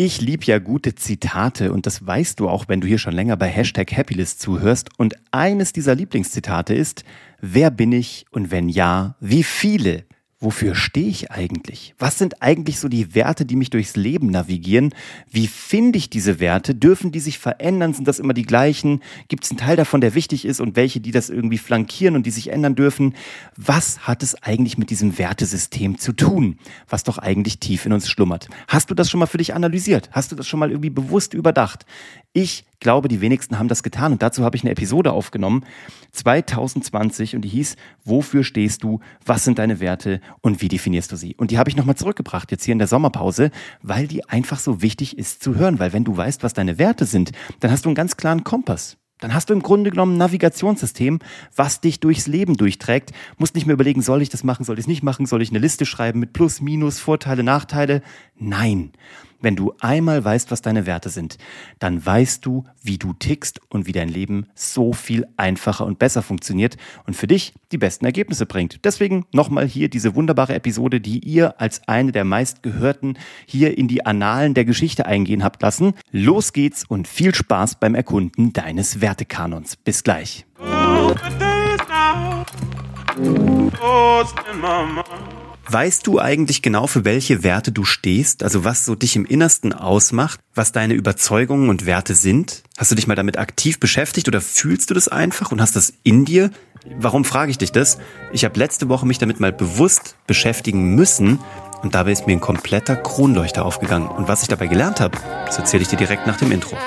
Ich liebe ja gute Zitate und das weißt du auch, wenn du hier schon länger bei Hashtag Happylist zuhörst. Und eines dieser Lieblingszitate ist, wer bin ich und wenn ja, wie viele? Wofür stehe ich eigentlich? Was sind eigentlich so die Werte, die mich durchs Leben navigieren? Wie finde ich diese Werte? Dürfen die sich verändern? Sind das immer die gleichen? Gibt es einen Teil davon, der wichtig ist und welche, die das irgendwie flankieren und die sich ändern dürfen? Was hat es eigentlich mit diesem Wertesystem zu tun, was doch eigentlich tief in uns schlummert? Hast du das schon mal für dich analysiert? Hast du das schon mal irgendwie bewusst überdacht? Ich glaube, die wenigsten haben das getan und dazu habe ich eine Episode aufgenommen, 2020 und die hieß, wofür stehst du, was sind deine Werte und wie definierst du sie? Und die habe ich nochmal zurückgebracht jetzt hier in der Sommerpause, weil die einfach so wichtig ist zu hören, weil wenn du weißt, was deine Werte sind, dann hast du einen ganz klaren Kompass. Dann hast du im Grunde genommen ein Navigationssystem, was dich durchs Leben durchträgt. Musst nicht mehr überlegen, soll ich das machen, soll ich es nicht machen, soll ich eine Liste schreiben mit Plus, Minus, Vorteile, Nachteile. Nein. Wenn du einmal weißt, was deine Werte sind, dann weißt du, wie du tickst und wie dein Leben so viel einfacher und besser funktioniert und für dich die besten Ergebnisse bringt. Deswegen nochmal hier diese wunderbare Episode, die ihr als eine der meistgehörten hier in die Annalen der Geschichte eingehen habt lassen. Los geht's und viel Spaß beim Erkunden deines Wertekanons. Bis gleich. Weißt du eigentlich genau, für welche Werte du stehst? Also was so dich im Innersten ausmacht? Was deine Überzeugungen und Werte sind? Hast du dich mal damit aktiv beschäftigt oder fühlst du das einfach und hast das in dir? Warum frage ich dich das? Ich habe letzte Woche mich damit mal bewusst beschäftigen müssen und dabei ist mir ein kompletter Kronleuchter aufgegangen. Und was ich dabei gelernt habe, das erzähle ich dir direkt nach dem Intro.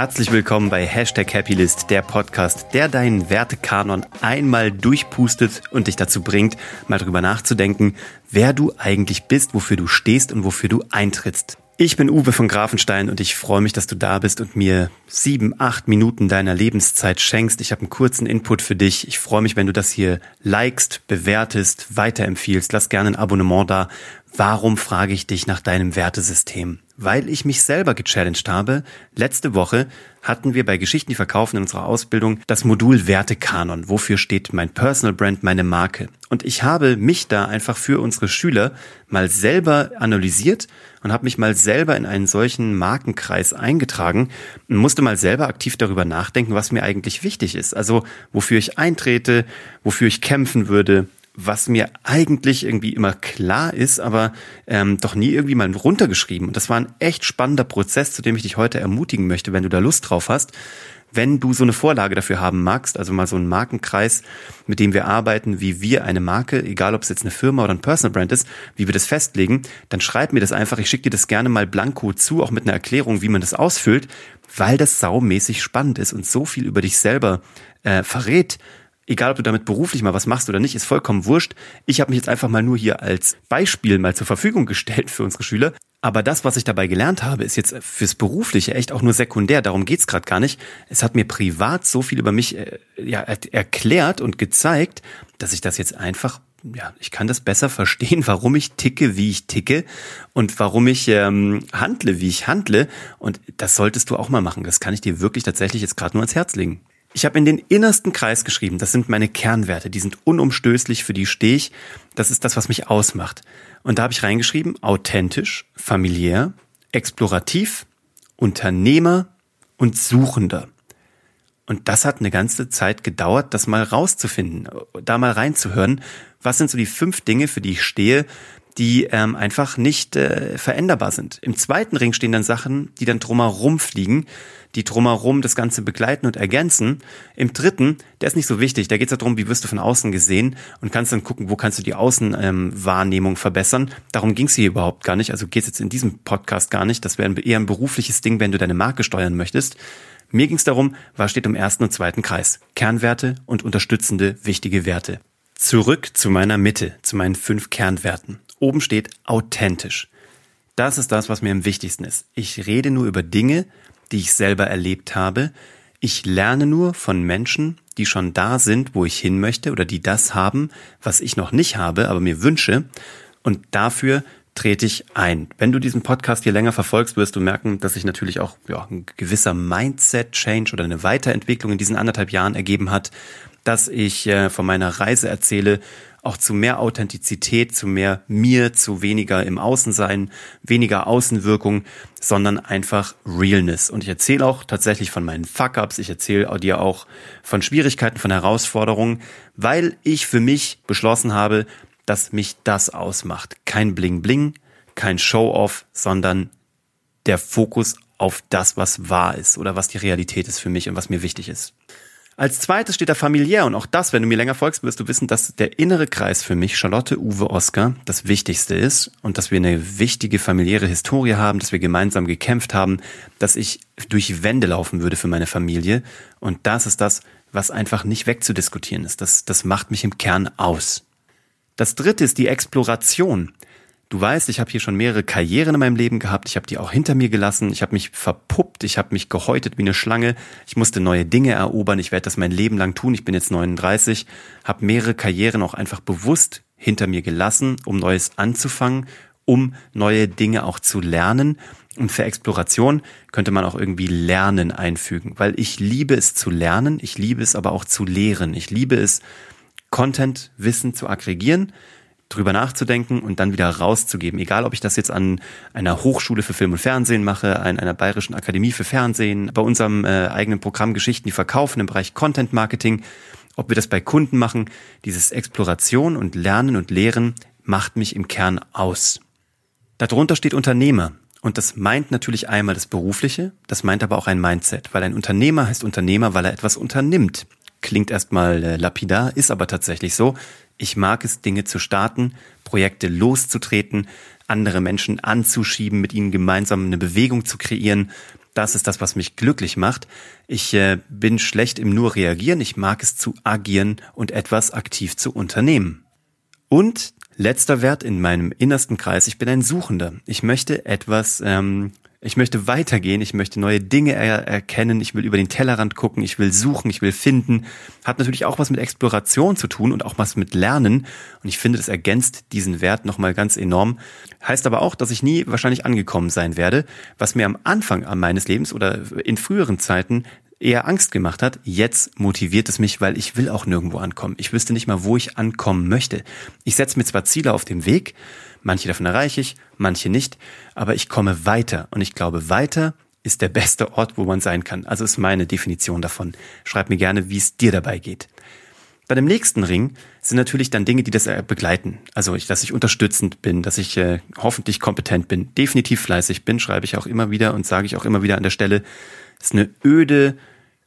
Herzlich willkommen bei Hashtag Happylist, der Podcast, der deinen Wertekanon einmal durchpustet und dich dazu bringt, mal drüber nachzudenken, wer du eigentlich bist, wofür du stehst und wofür du eintrittst. Ich bin Uwe von Grafenstein und ich freue mich, dass du da bist und mir sieben, acht Minuten deiner Lebenszeit schenkst. Ich habe einen kurzen Input für dich. Ich freue mich, wenn du das hier likest, bewertest, weiterempfiehlst. Lass gerne ein Abonnement da. Warum frage ich dich nach deinem Wertesystem? weil ich mich selber gechallenged habe. Letzte Woche hatten wir bei Geschichten, die verkaufen in unserer Ausbildung das Modul Wertekanon. Wofür steht mein Personal Brand, meine Marke? Und ich habe mich da einfach für unsere Schüler mal selber analysiert und habe mich mal selber in einen solchen Markenkreis eingetragen und musste mal selber aktiv darüber nachdenken, was mir eigentlich wichtig ist. Also wofür ich eintrete, wofür ich kämpfen würde, was mir eigentlich irgendwie immer klar ist, aber ähm, doch nie irgendwie mal runtergeschrieben. Und das war ein echt spannender Prozess, zu dem ich dich heute ermutigen möchte, wenn du da Lust drauf hast. Wenn du so eine Vorlage dafür haben magst, also mal so einen Markenkreis, mit dem wir arbeiten, wie wir eine Marke, egal ob es jetzt eine Firma oder ein Personal Brand ist, wie wir das festlegen, dann schreib mir das einfach. Ich schicke dir das gerne mal blanko zu, auch mit einer Erklärung, wie man das ausfüllt, weil das saumäßig spannend ist und so viel über dich selber äh, verrät, egal ob du damit beruflich mal was machst oder nicht, ist vollkommen wurscht. Ich habe mich jetzt einfach mal nur hier als Beispiel mal zur Verfügung gestellt für unsere Schüler. Aber das, was ich dabei gelernt habe, ist jetzt fürs Berufliche echt auch nur sekundär. Darum geht's gerade gar nicht. Es hat mir privat so viel über mich äh, ja, erklärt und gezeigt, dass ich das jetzt einfach ja, ich kann das besser verstehen, warum ich ticke, wie ich ticke und warum ich ähm, handle, wie ich handle. Und das solltest du auch mal machen. Das kann ich dir wirklich tatsächlich jetzt gerade nur ans Herz legen. Ich habe in den innersten Kreis geschrieben, das sind meine Kernwerte, die sind unumstößlich, für die stehe ich, das ist das, was mich ausmacht. Und da habe ich reingeschrieben, authentisch, familiär, explorativ, Unternehmer und Suchender. Und das hat eine ganze Zeit gedauert, das mal rauszufinden, da mal reinzuhören. Was sind so die fünf Dinge, für die ich stehe, die ähm, einfach nicht äh, veränderbar sind. Im zweiten Ring stehen dann Sachen, die dann drumherum fliegen, die drumherum das Ganze begleiten und ergänzen. Im dritten, der ist nicht so wichtig, da geht es darum, wie wirst du von außen gesehen und kannst dann gucken, wo kannst du die Außenwahrnehmung ähm, verbessern. Darum ging es hier überhaupt gar nicht, also geht es jetzt in diesem Podcast gar nicht. Das wäre eher ein berufliches Ding, wenn du deine Marke steuern möchtest. Mir ging es darum, was steht im ersten und zweiten Kreis. Kernwerte und unterstützende, wichtige Werte. Zurück zu meiner Mitte, zu meinen fünf Kernwerten. Oben steht authentisch. Das ist das, was mir am wichtigsten ist. Ich rede nur über Dinge, die ich selber erlebt habe. Ich lerne nur von Menschen, die schon da sind, wo ich hin möchte oder die das haben, was ich noch nicht habe, aber mir wünsche. Und dafür trete ich ein. Wenn du diesen Podcast hier länger verfolgst, wirst du merken, dass sich natürlich auch ja, ein gewisser Mindset-Change oder eine Weiterentwicklung in diesen anderthalb Jahren ergeben hat. Dass ich äh, von meiner Reise erzähle, auch zu mehr Authentizität, zu mehr mir, zu weniger im Außensein, weniger Außenwirkung, sondern einfach Realness. Und ich erzähle auch tatsächlich von meinen Fuck-ups, ich erzähle dir auch von Schwierigkeiten, von Herausforderungen, weil ich für mich beschlossen habe, dass mich das ausmacht. Kein Bling-Bling, kein Show-Off, sondern der Fokus auf das, was wahr ist oder was die Realität ist für mich und was mir wichtig ist. Als zweites steht da familiär und auch das, wenn du mir länger folgst, wirst du wissen, dass der innere Kreis für mich, Charlotte, Uwe, Oskar, das Wichtigste ist und dass wir eine wichtige familiäre Historie haben, dass wir gemeinsam gekämpft haben, dass ich durch Wände laufen würde für meine Familie und das ist das, was einfach nicht wegzudiskutieren ist. Das, das macht mich im Kern aus. Das dritte ist die Exploration. Du weißt, ich habe hier schon mehrere Karrieren in meinem Leben gehabt. Ich habe die auch hinter mir gelassen. Ich habe mich verpuppt. Ich habe mich gehäutet wie eine Schlange. Ich musste neue Dinge erobern. Ich werde das mein Leben lang tun. Ich bin jetzt 39. Habe mehrere Karrieren auch einfach bewusst hinter mir gelassen, um Neues anzufangen, um neue Dinge auch zu lernen. Und für Exploration könnte man auch irgendwie Lernen einfügen, weil ich liebe es zu lernen. Ich liebe es aber auch zu lehren. Ich liebe es, Content, Wissen zu aggregieren drüber nachzudenken und dann wieder rauszugeben. Egal, ob ich das jetzt an einer Hochschule für Film und Fernsehen mache, an einer bayerischen Akademie für Fernsehen, bei unserem äh, eigenen Programm Geschichten, die verkaufen im Bereich Content Marketing, ob wir das bei Kunden machen, dieses Exploration und Lernen und Lehren macht mich im Kern aus. Darunter steht Unternehmer. Und das meint natürlich einmal das Berufliche, das meint aber auch ein Mindset, weil ein Unternehmer heißt Unternehmer, weil er etwas unternimmt. Klingt erstmal äh, lapidar, ist aber tatsächlich so. Ich mag es, Dinge zu starten, Projekte loszutreten, andere Menschen anzuschieben, mit ihnen gemeinsam eine Bewegung zu kreieren. Das ist das, was mich glücklich macht. Ich äh, bin schlecht im nur reagieren. Ich mag es zu agieren und etwas aktiv zu unternehmen. Und letzter Wert in meinem innersten Kreis, ich bin ein Suchender. Ich möchte etwas ähm, ich möchte weitergehen, ich möchte neue Dinge er erkennen, ich will über den Tellerrand gucken, ich will suchen, ich will finden. Hat natürlich auch was mit Exploration zu tun und auch was mit Lernen. Und ich finde, das ergänzt diesen Wert nochmal ganz enorm. Heißt aber auch, dass ich nie wahrscheinlich angekommen sein werde, was mir am Anfang meines Lebens oder in früheren Zeiten eher Angst gemacht hat. Jetzt motiviert es mich, weil ich will auch nirgendwo ankommen. Ich wüsste nicht mal, wo ich ankommen möchte. Ich setze mir zwar Ziele auf dem Weg, Manche davon erreiche ich, manche nicht, aber ich komme weiter und ich glaube, weiter ist der beste Ort, wo man sein kann. Also ist meine Definition davon. Schreib mir gerne, wie es dir dabei geht. Bei dem nächsten Ring sind natürlich dann Dinge, die das äh, begleiten. Also, ich, dass ich unterstützend bin, dass ich äh, hoffentlich kompetent bin, definitiv fleißig bin, schreibe ich auch immer wieder und sage ich auch immer wieder an der Stelle. Ist eine öde,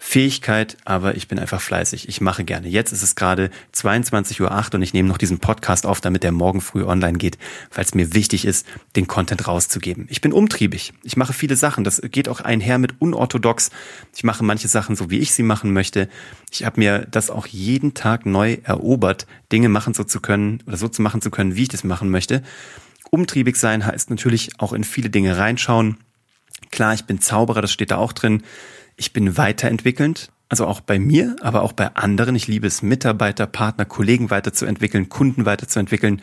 Fähigkeit, aber ich bin einfach fleißig. Ich mache gerne. Jetzt ist es gerade 22.08 Uhr und ich nehme noch diesen Podcast auf, damit der morgen früh online geht, weil es mir wichtig ist, den Content rauszugeben. Ich bin umtriebig. Ich mache viele Sachen. Das geht auch einher mit unorthodox. Ich mache manche Sachen so, wie ich sie machen möchte. Ich habe mir das auch jeden Tag neu erobert, Dinge machen so zu können oder so zu machen zu können, wie ich das machen möchte. Umtriebig sein heißt natürlich auch in viele Dinge reinschauen. Klar, ich bin Zauberer, das steht da auch drin ich bin weiterentwickelnd, also auch bei mir, aber auch bei anderen. Ich liebe es, Mitarbeiter, Partner, Kollegen weiterzuentwickeln, Kunden weiterzuentwickeln.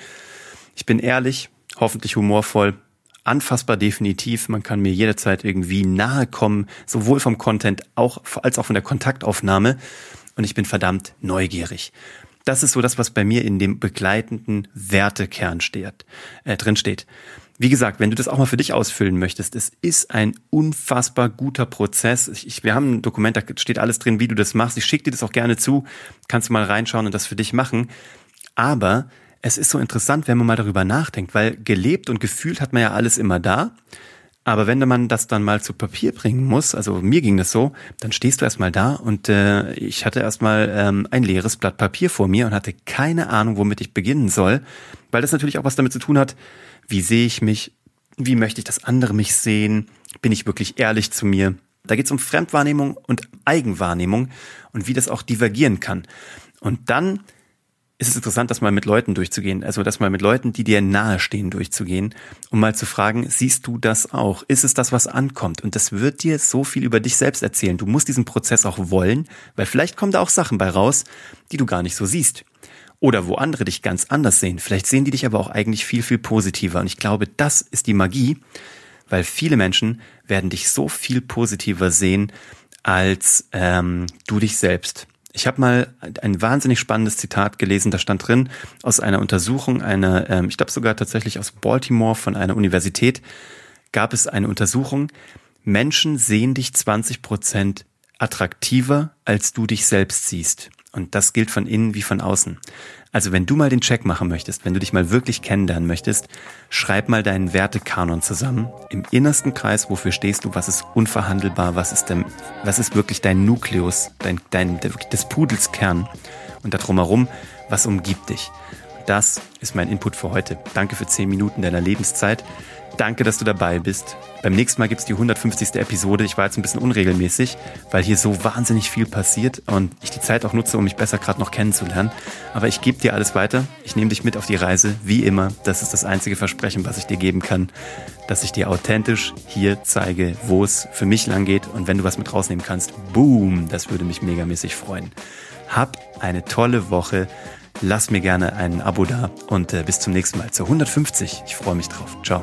Ich bin ehrlich, hoffentlich humorvoll, anfassbar definitiv. Man kann mir jederzeit irgendwie nahe kommen, sowohl vom Content auch, als auch von der Kontaktaufnahme. Und ich bin verdammt neugierig. Das ist so das, was bei mir in dem begleitenden Wertekern steht, äh, drin steht. Wie gesagt, wenn du das auch mal für dich ausfüllen möchtest, es ist ein unfassbar guter Prozess. Ich, wir haben ein Dokument, da steht alles drin, wie du das machst. Ich schicke dir das auch gerne zu. Kannst du mal reinschauen und das für dich machen. Aber es ist so interessant, wenn man mal darüber nachdenkt, weil gelebt und gefühlt hat man ja alles immer da. Aber wenn man das dann mal zu Papier bringen muss, also mir ging das so, dann stehst du erstmal da und äh, ich hatte erstmal ähm, ein leeres Blatt Papier vor mir und hatte keine Ahnung, womit ich beginnen soll, weil das natürlich auch was damit zu tun hat, wie sehe ich mich? Wie möchte ich, dass andere mich sehen? Bin ich wirklich ehrlich zu mir? Da geht es um Fremdwahrnehmung und Eigenwahrnehmung und wie das auch divergieren kann. Und dann ist es interessant, das mal mit Leuten durchzugehen, also das mal mit Leuten, die dir nahestehen, durchzugehen, um mal zu fragen, siehst du das auch? Ist es das, was ankommt? Und das wird dir so viel über dich selbst erzählen. Du musst diesen Prozess auch wollen, weil vielleicht kommen da auch Sachen bei raus, die du gar nicht so siehst. Oder wo andere dich ganz anders sehen. Vielleicht sehen die dich aber auch eigentlich viel, viel positiver. Und ich glaube, das ist die Magie, weil viele Menschen werden dich so viel positiver sehen als ähm, du dich selbst. Ich habe mal ein wahnsinnig spannendes Zitat gelesen, da stand drin aus einer Untersuchung, eine, ähm, ich glaube sogar tatsächlich aus Baltimore von einer Universität, gab es eine Untersuchung, Menschen sehen dich 20 Prozent attraktiver, als du dich selbst siehst. Und das gilt von innen wie von außen. Also wenn du mal den Check machen möchtest, wenn du dich mal wirklich kennenlernen möchtest, schreib mal deinen Wertekanon zusammen. Im innersten Kreis, wofür stehst du, was ist unverhandelbar, was ist, denn, was ist wirklich dein Nukleus, dein, dein, des Pudels Kern. Und da drumherum, was umgibt dich. Das ist mein Input für heute. Danke für 10 Minuten deiner Lebenszeit. Danke, dass du dabei bist. Beim nächsten Mal gibt's die 150. Episode. Ich war jetzt ein bisschen unregelmäßig, weil hier so wahnsinnig viel passiert und ich die Zeit auch nutze, um mich besser gerade noch kennenzulernen. Aber ich gebe dir alles weiter. Ich nehme dich mit auf die Reise, wie immer. Das ist das einzige Versprechen, was ich dir geben kann, dass ich dir authentisch hier zeige, wo es für mich lang geht. Und wenn du was mit rausnehmen kannst, boom, das würde mich megamäßig freuen. Hab eine tolle Woche. Lass mir gerne ein Abo da und äh, bis zum nächsten Mal zur 150. Ich freue mich drauf. Ciao.